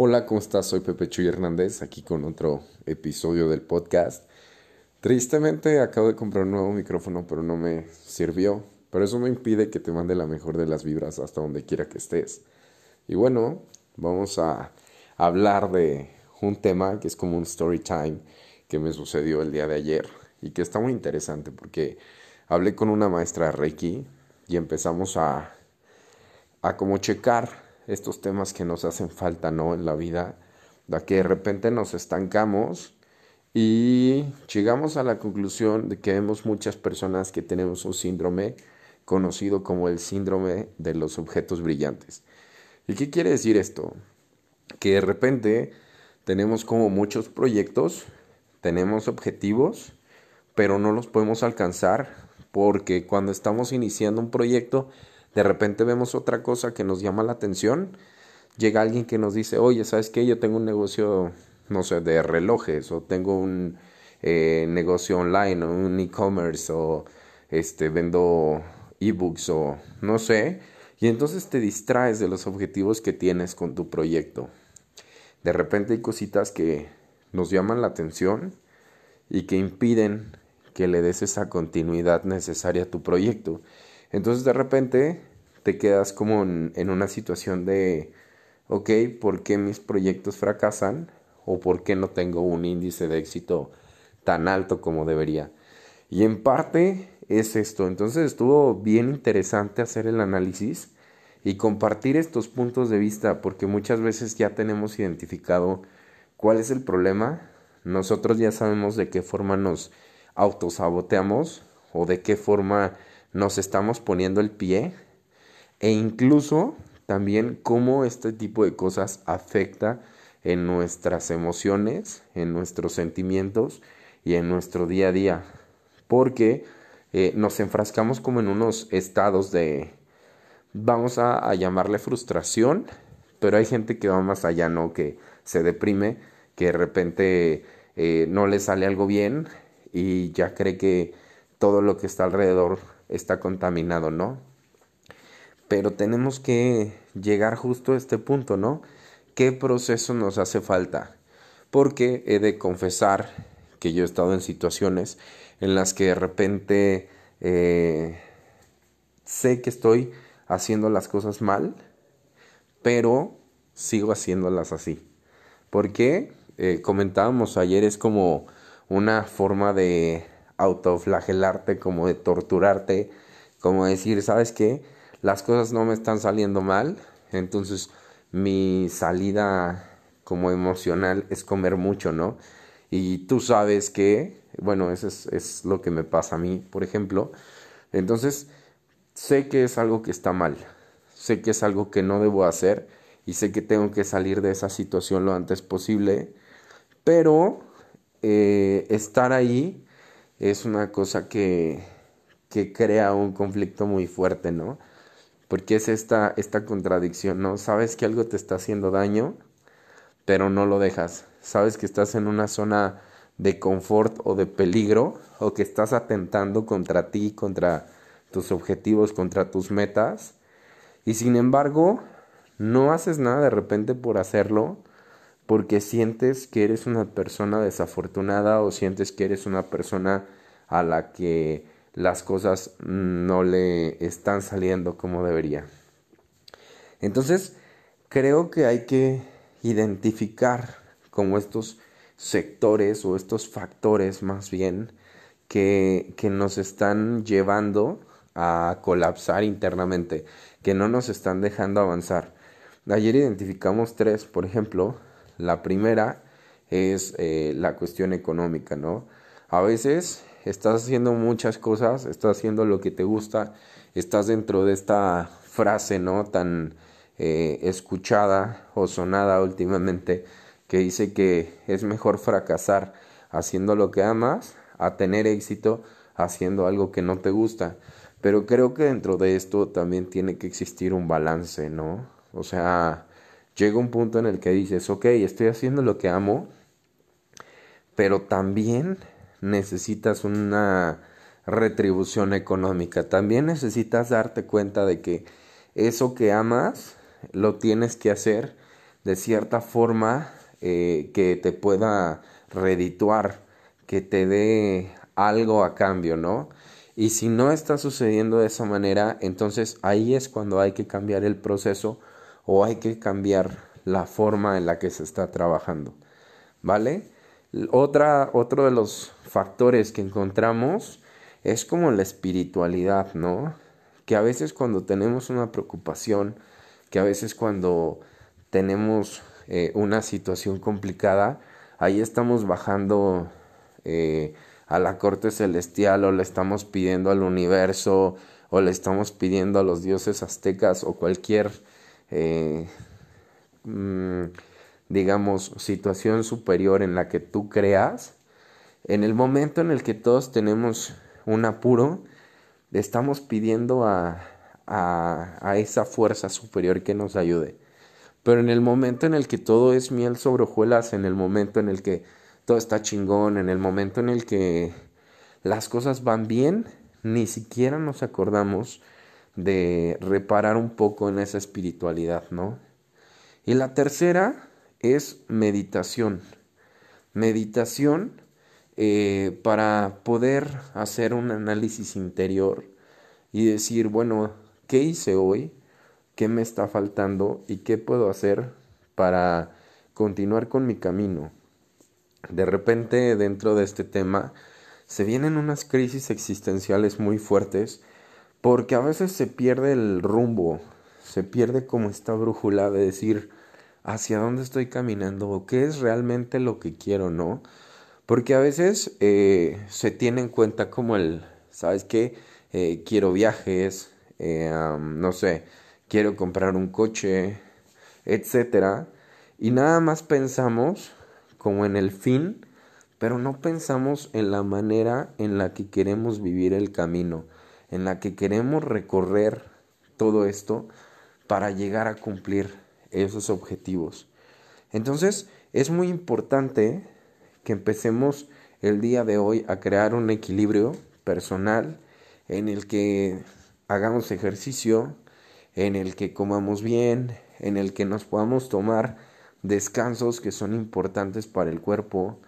Hola, ¿cómo estás? Soy Pepe Chuy Hernández, aquí con otro episodio del podcast. Tristemente acabo de comprar un nuevo micrófono, pero no me sirvió. Pero eso no impide que te mande la mejor de las vibras hasta donde quiera que estés. Y bueno, vamos a hablar de un tema que es como un story time que me sucedió el día de ayer y que está muy interesante porque hablé con una maestra Reiki y empezamos a, a como checar estos temas que nos hacen falta, ¿no? En la vida, da que de repente nos estancamos y llegamos a la conclusión de que vemos muchas personas que tenemos un síndrome conocido como el síndrome de los objetos brillantes. ¿Y qué quiere decir esto? Que de repente tenemos como muchos proyectos, tenemos objetivos, pero no los podemos alcanzar porque cuando estamos iniciando un proyecto de repente vemos otra cosa que nos llama la atención, llega alguien que nos dice, oye, ¿sabes qué? Yo tengo un negocio, no sé, de relojes, o tengo un eh, negocio online, o un e-commerce, o este, vendo ebooks, o no sé, y entonces te distraes de los objetivos que tienes con tu proyecto. De repente hay cositas que nos llaman la atención y que impiden que le des esa continuidad necesaria a tu proyecto. Entonces de repente te quedas como en, una situación de, ok, ¿por qué mis proyectos fracasan? ¿O por qué no tengo un índice de éxito tan alto como debería? Y en parte es esto. Entonces estuvo bien interesante hacer el análisis y compartir estos puntos de vista porque muchas veces ya tenemos identificado cuál es el problema. Nosotros ya sabemos de qué forma nos autosaboteamos o de qué forma nos estamos poniendo el pie e incluso también cómo este tipo de cosas afecta en nuestras emociones, en nuestros sentimientos y en nuestro día a día. Porque eh, nos enfrascamos como en unos estados de, vamos a, llamarle frustración, pero hay gente que va más allá, ¿no? Que se deprime, que de repente eh, no le sale algo bien y ya cree que todo lo que está alrededor está contaminado, ¿no? Pero tenemos que llegar justo a este punto, ¿no? ¿Qué proceso nos hace falta? Porque he de confesar que yo he estado en situaciones en las que de repente eh, sé que estoy haciendo las cosas mal, pero sigo haciéndolas así. Porque eh, comentábamos ayer, es como una forma de autoflagelarte, como de torturarte, como decir, ¿sabes qué? Las cosas no me están saliendo mal, entonces mi salida como emocional es comer mucho, ¿no? Y tú sabes que, bueno, eso es, es lo que me pasa a mí, por ejemplo. Entonces, sé que es algo que está mal, sé que es algo que no debo hacer y sé que tengo que salir de esa situación lo antes posible, pero eh, estar ahí es una cosa que, que crea un conflicto muy fuerte, ¿no? Porque es esta, esta contradicción, ¿no? Sabes que algo te está haciendo daño, pero no lo dejas. Sabes que estás en una zona de confort o de peligro, o que estás atentando contra ti, contra tus objetivos, contra tus metas, y sin embargo, no haces nada de repente por hacerlo, porque sientes que eres una persona desafortunada o sientes que eres una persona a la que las cosas no le están saliendo como debería. Entonces, creo que hay que identificar como estos sectores o estos factores más bien que, que nos están llevando a colapsar internamente, que no nos están dejando avanzar. Ayer identificamos tres, por ejemplo, la primera es eh, la cuestión económica, ¿no? A veces estás haciendo muchas cosas, estás haciendo lo que te gusta, estás dentro de esta frase, ¿no? Tan eh, escuchada o sonada últimamente que dice que es mejor fracasar haciendo lo que amas a tener éxito haciendo algo que no te gusta. Pero creo que dentro de esto también tiene que existir un balance, ¿no? O sea, llega un punto en el que dices, ok, estoy haciendo lo que amo, pero también necesitas una retribución económica, también necesitas darte cuenta de que eso que amas lo tienes que hacer de cierta forma eh, que te pueda redituar, que te dé algo a cambio, ¿no? Y si no está sucediendo de esa manera, entonces ahí es cuando hay que cambiar el proceso o hay que cambiar la forma en la que se está trabajando. ¿Vale? Otra, otro de los factores que encontramos es como la espiritualidad, ¿no? Que a veces cuando tenemos una preocupación, que a veces cuando tenemos eh, una situación complicada, ahí estamos bajando eh, a la corte celestial o le estamos pidiendo al universo o le estamos pidiendo a los dioses aztecas o cualquier, eh, mm, digamos, situación superior en la que tú creas, en el momento en el que todos tenemos un apuro, estamos pidiendo a, a, esa fuerza superior que nos ayude. Pero en el momento en el que todo es miel sobre hojuelas, en el momento en el que todo está chingón, en el momento en el que las cosas van bien, ni siquiera nos acordamos de reparar un poco en esa espiritualidad, ¿no? Y la tercera es meditación. Meditación eh, para poder hacer un análisis interior y decir, bueno, ¿qué hice hoy? ¿Qué me está faltando? ¿Y qué puedo hacer para continuar con mi camino? De repente dentro de este tema se vienen unas crisis existenciales muy fuertes porque a veces se pierde el rumbo, se pierde como esta brújula de decir hacia dónde estoy caminando o qué es realmente lo que quiero, ¿no? Porque a veces eh, se tiene en cuenta como el, ¿sabes qué? Eh, quiero viajes, eh, no sé, quiero comprar un coche, etcétera, y nada más pensamos como en el fin, pero no pensamos en la manera en la que queremos vivir el camino, en la que queremos recorrer todo esto para llegar a cumplir esos objetivos. Entonces, es muy importante que empecemos el día de hoy a crear un equilibrio personal en el que hagamos ejercicio, en el que comamos bien, en el que nos podamos tomar descansos que son importantes para el cuerpo,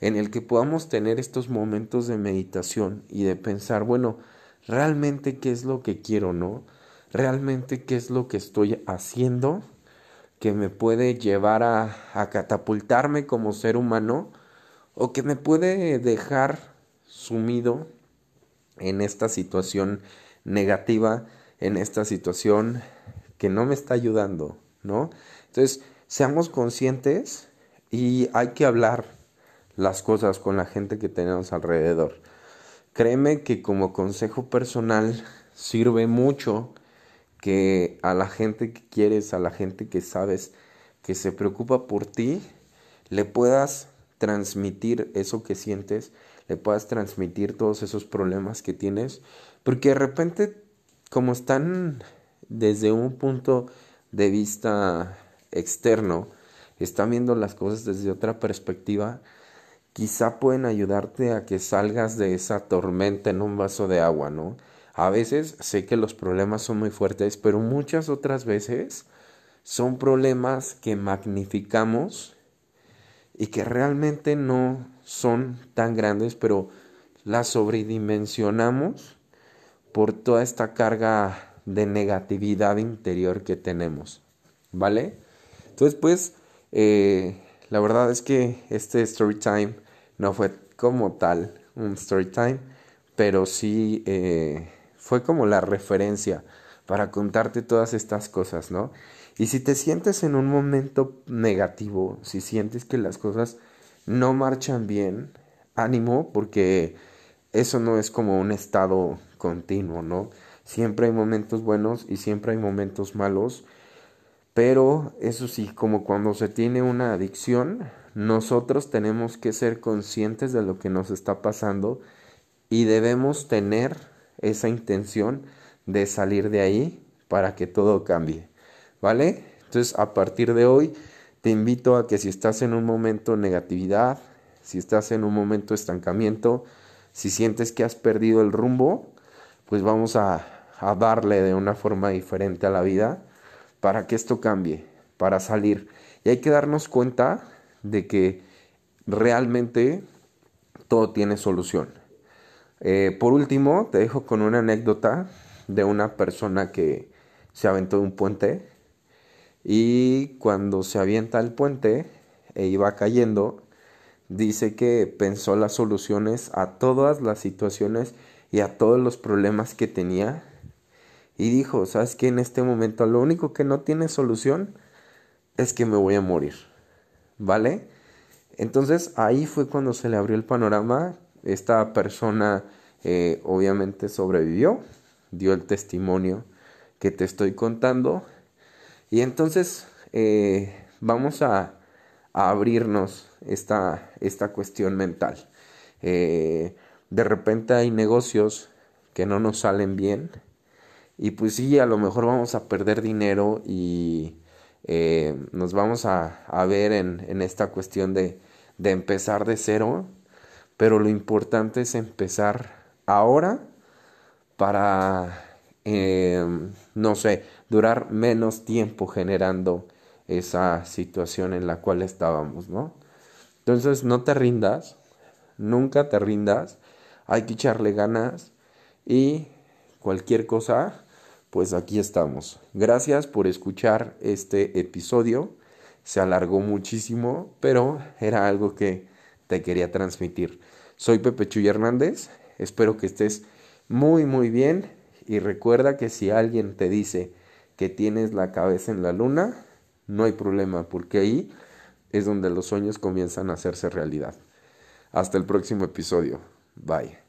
en el que podamos tener estos momentos de meditación y de pensar, bueno, realmente qué es lo que quiero, ¿no? Realmente qué es lo que estoy haciendo que me puede llevar a, catapultarme como ser humano o que me puede dejar sumido en esta situación negativa, en esta situación que no me está ayudando, ¿no? Entonces, seamos conscientes y hay que hablar las cosas con la gente que tenemos alrededor. Créeme que como consejo personal sirve mucho que a la gente que quieres, a la gente que sabes que se preocupa por ti, le puedas transmitir eso que sientes, le puedas transmitir todos esos problemas que tienes, porque de repente como están desde un punto de vista externo, están viendo las cosas desde otra perspectiva, quizá pueden ayudarte a que salgas de esa tormenta en un vaso de agua, ¿no? A veces sé que los problemas son muy fuertes, pero muchas otras veces son problemas que magnificamos y que realmente no son tan grandes, pero las sobredimensionamos por toda esta carga de negatividad interior que tenemos, ¿vale? Entonces, pues, eh, la verdad es que este story time no fue como tal un story time, pero sí eh, fue como la referencia para contarte todas estas cosas, ¿no? Y si te sientes en un momento negativo, si sientes que las cosas no marchan bien, ánimo, porque eso no es como un estado continuo, ¿no? Siempre hay momentos buenos y siempre hay momentos malos pero eso sí, como cuando se tiene una adicción, nosotros tenemos que ser conscientes de lo que nos está pasando y debemos tener esa intención de salir de ahí para que todo cambie. ¿Vale? Entonces, a partir de hoy, te invito a que si estás en un momento de negatividad, si estás en un momento de estancamiento, si sientes que has perdido el rumbo, pues vamos a, a darle de una forma diferente a la vida para que esto cambie, para salir. Y hay que darnos cuenta de que realmente todo tiene solución. Eh, por último, te dejo con una anécdota de una persona que se aventó de un puente y cuando se avienta el puente e iba cayendo, dice que pensó las soluciones a todas las situaciones y a todos los problemas que tenía y dijo, ¿sabes qué? En este momento lo único que no tiene solución es que me voy a morir, ¿vale? Entonces ahí fue cuando se le abrió el panorama, esta persona eh, obviamente sobrevivió, dio el testimonio que te estoy contando y entonces eh, vamos a, abrirnos esta, esta cuestión mental. Eh, de repente hay negocios que no nos salen bien y pues sí, a lo mejor vamos a perder dinero y nos vamos a, ver en, esta cuestión de empezar de cero, pero lo importante es empezar ahora para, no sé, durar menos tiempo generando esa situación en la cual estábamos, ¿no? Entonces no te rindas, nunca te rindas, hay que echarle ganas y cualquier cosa, pues aquí estamos. Gracias por escuchar este episodio, se alargó muchísimo, pero era algo que te quería transmitir. Soy Pepe Chuy Hernández, espero que estés muy muy bien y recuerda que si alguien te dice que tienes la cabeza en la luna, no hay problema, porque ahí es donde los sueños comienzan a hacerse realidad. Hasta el próximo episodio. Bye.